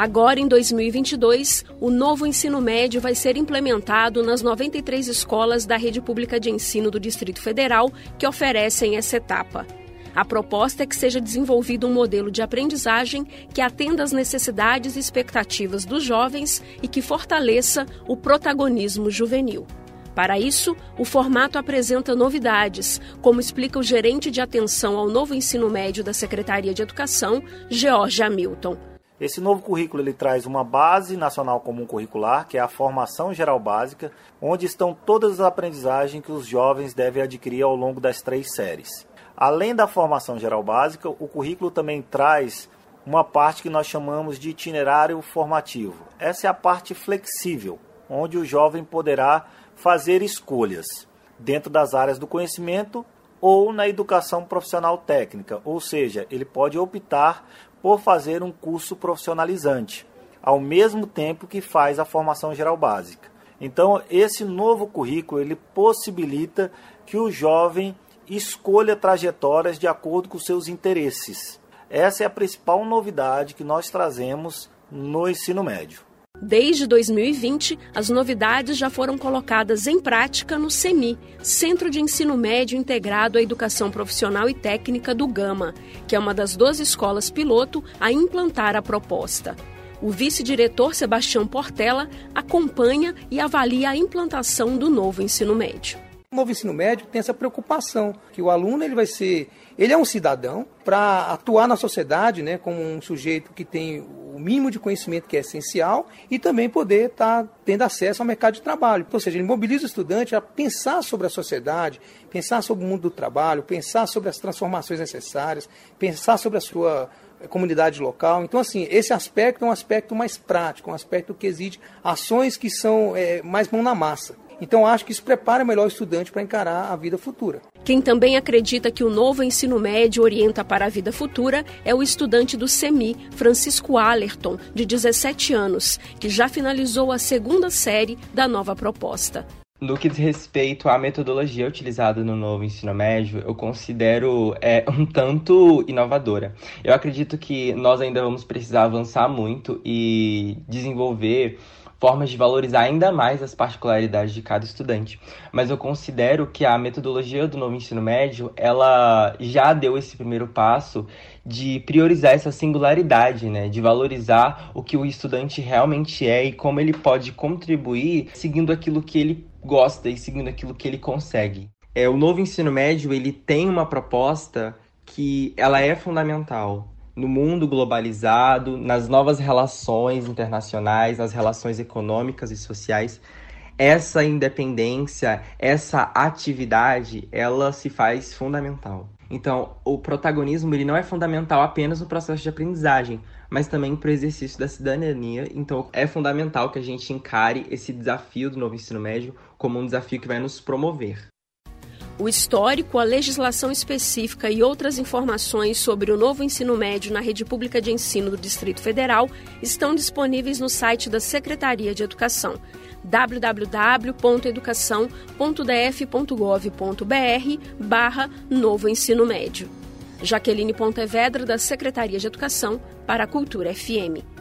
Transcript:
Agora, em 2022, o novo ensino médio vai ser implementado nas 93 escolas da rede pública de ensino do Distrito Federal que oferecem essa etapa. A proposta é que seja desenvolvido um modelo de aprendizagem que atenda às necessidades e expectativas dos jovens e que fortaleça o protagonismo juvenil. Para isso, o formato apresenta novidades, como explica o gerente de atenção ao novo ensino médio da Secretaria de Educação, George Hamilton. Esse novo currículo ele traz uma base nacional comum curricular, que é a formação geral básica, onde estão todas as aprendizagens que os jovens devem adquirir ao longo das três séries. Além da formação geral básica, o currículo também traz uma parte que nós chamamos de itinerário formativo. Essa é a parte flexível, onde o jovem poderá fazer escolhas dentro das áreas do conhecimento ou na educação profissional técnica, ou seja, ele pode optar por fazer um curso profissionalizante, ao mesmo tempo que faz a formação geral básica. Então, esse novo currículo ele possibilita que o jovem escolha trajetórias de acordo com seus interesses. Essa é a principal novidade que nós trazemos no ensino médio. Desde 2020, as novidades já foram colocadas em prática no CEMI, Centro de Ensino Médio Integrado à Educação Profissional e Técnica do Gama, que é uma das 12 escolas piloto a implantar a proposta. O vice-diretor Sebastião Portela acompanha e avalia a implantação do novo ensino médio. O novo ensino médio tem essa preocupação que o aluno ele vai ser, ele é um cidadão para atuar na sociedade, né, como um sujeito que tem mínimo de conhecimento que é essencial e também poder estar tá tendo acesso ao mercado de trabalho. Ou seja, ele mobiliza o estudante a pensar sobre a sociedade, pensar sobre o mundo do trabalho, pensar sobre as transformações necessárias, pensar sobre a sua comunidade local. Então, assim, esse aspecto é um aspecto mais prático, um aspecto que exige ações que são é, mais mão na massa. Então, acho que isso prepara melhor o estudante para encarar a vida futura. Quem também acredita que o novo ensino médio orienta para a vida futura é o estudante do SEMI, Francisco Allerton, de 17 anos, que já finalizou a segunda série da nova proposta. No que diz respeito à metodologia utilizada no novo ensino médio, eu considero é, um tanto inovadora. Eu acredito que nós ainda vamos precisar avançar muito e desenvolver formas de valorizar ainda mais as particularidades de cada estudante. Mas eu considero que a metodologia do novo ensino médio, ela já deu esse primeiro passo de priorizar essa singularidade, né, de valorizar o que o estudante realmente é e como ele pode contribuir seguindo aquilo que ele gosta e seguindo aquilo que ele consegue. É, o novo ensino médio, ele tem uma proposta que ela é fundamental, no mundo globalizado, nas novas relações internacionais, nas relações econômicas e sociais, essa independência, essa atividade, ela se faz fundamental. Então, o protagonismo ele não é fundamental apenas no processo de aprendizagem, mas também para o exercício da cidadania. Então, é fundamental que a gente encare esse desafio do novo ensino médio como um desafio que vai nos promover. O histórico, a legislação específica e outras informações sobre o novo ensino médio na rede pública de ensino do Distrito Federal estão disponíveis no site da Secretaria de Educação www.educação.df.gov.br barra Novo Ensino Médio. Jaqueline Pontevedra, da Secretaria de Educação, para a Cultura FM.